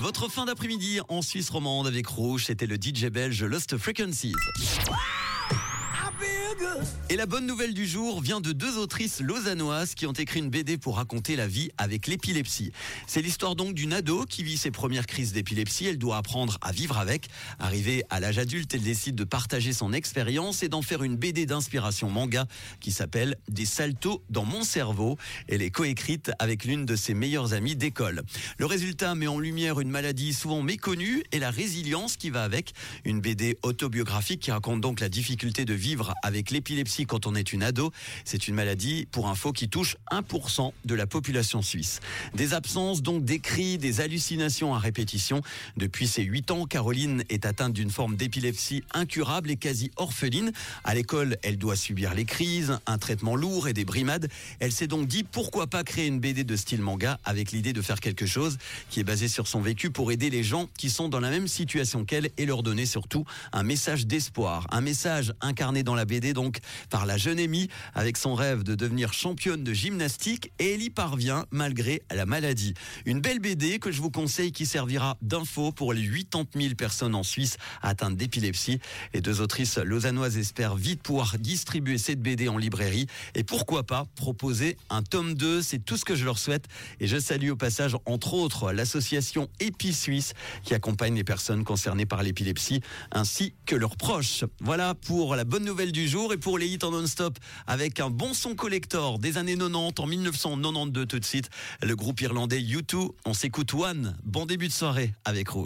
Votre fin d'après-midi en Suisse romande avec Rouge, c'était le DJ belge Lost Frequencies. Et la bonne nouvelle du jour vient de deux autrices lausannoises qui ont écrit une BD pour raconter la vie avec l'épilepsie. C'est l'histoire donc d'une ado qui vit ses premières crises d'épilepsie. Elle doit apprendre à vivre avec. Arrivée à l'âge adulte, elle décide de partager son expérience et d'en faire une BD d'inspiration manga qui s'appelle Des saltos dans mon cerveau. Elle est coécrite avec l'une de ses meilleures amies d'école. Le résultat met en lumière une maladie souvent méconnue et la résilience qui va avec. Une BD autobiographique qui raconte donc la difficulté de vivre avec l'épilepsie quand on est une ado. C'est une maladie, pour info, qui touche 1% de la population suisse. Des absences, donc des cris, des hallucinations à répétition. Depuis ses 8 ans, Caroline est atteinte d'une forme d'épilepsie incurable et quasi orpheline. À l'école, elle doit subir les crises, un traitement lourd et des brimades. Elle s'est donc dit pourquoi pas créer une BD de style manga avec l'idée de faire quelque chose qui est basé sur son vécu pour aider les gens qui sont dans la même situation qu'elle et leur donner surtout un message d'espoir, un message incarné dans la BD donc par la jeune Amy avec son rêve de devenir championne de gymnastique et elle y parvient malgré la maladie. Une belle BD que je vous conseille qui servira d'info pour les 80 000 personnes en Suisse atteintes d'épilepsie. Les deux autrices lausannoises espèrent vite pouvoir distribuer cette BD en librairie et pourquoi pas proposer un tome 2. C'est tout ce que je leur souhaite et je salue au passage entre autres l'association Épi Suisse qui accompagne les personnes concernées par l'épilepsie ainsi que leurs proches. Voilà pour la bonne nouvelle du jour et pour les hits en non-stop avec un bon son collector des années 90 en 1992 tout de suite. Le groupe irlandais U2, on s'écoute One. Bon début de soirée avec Rouge.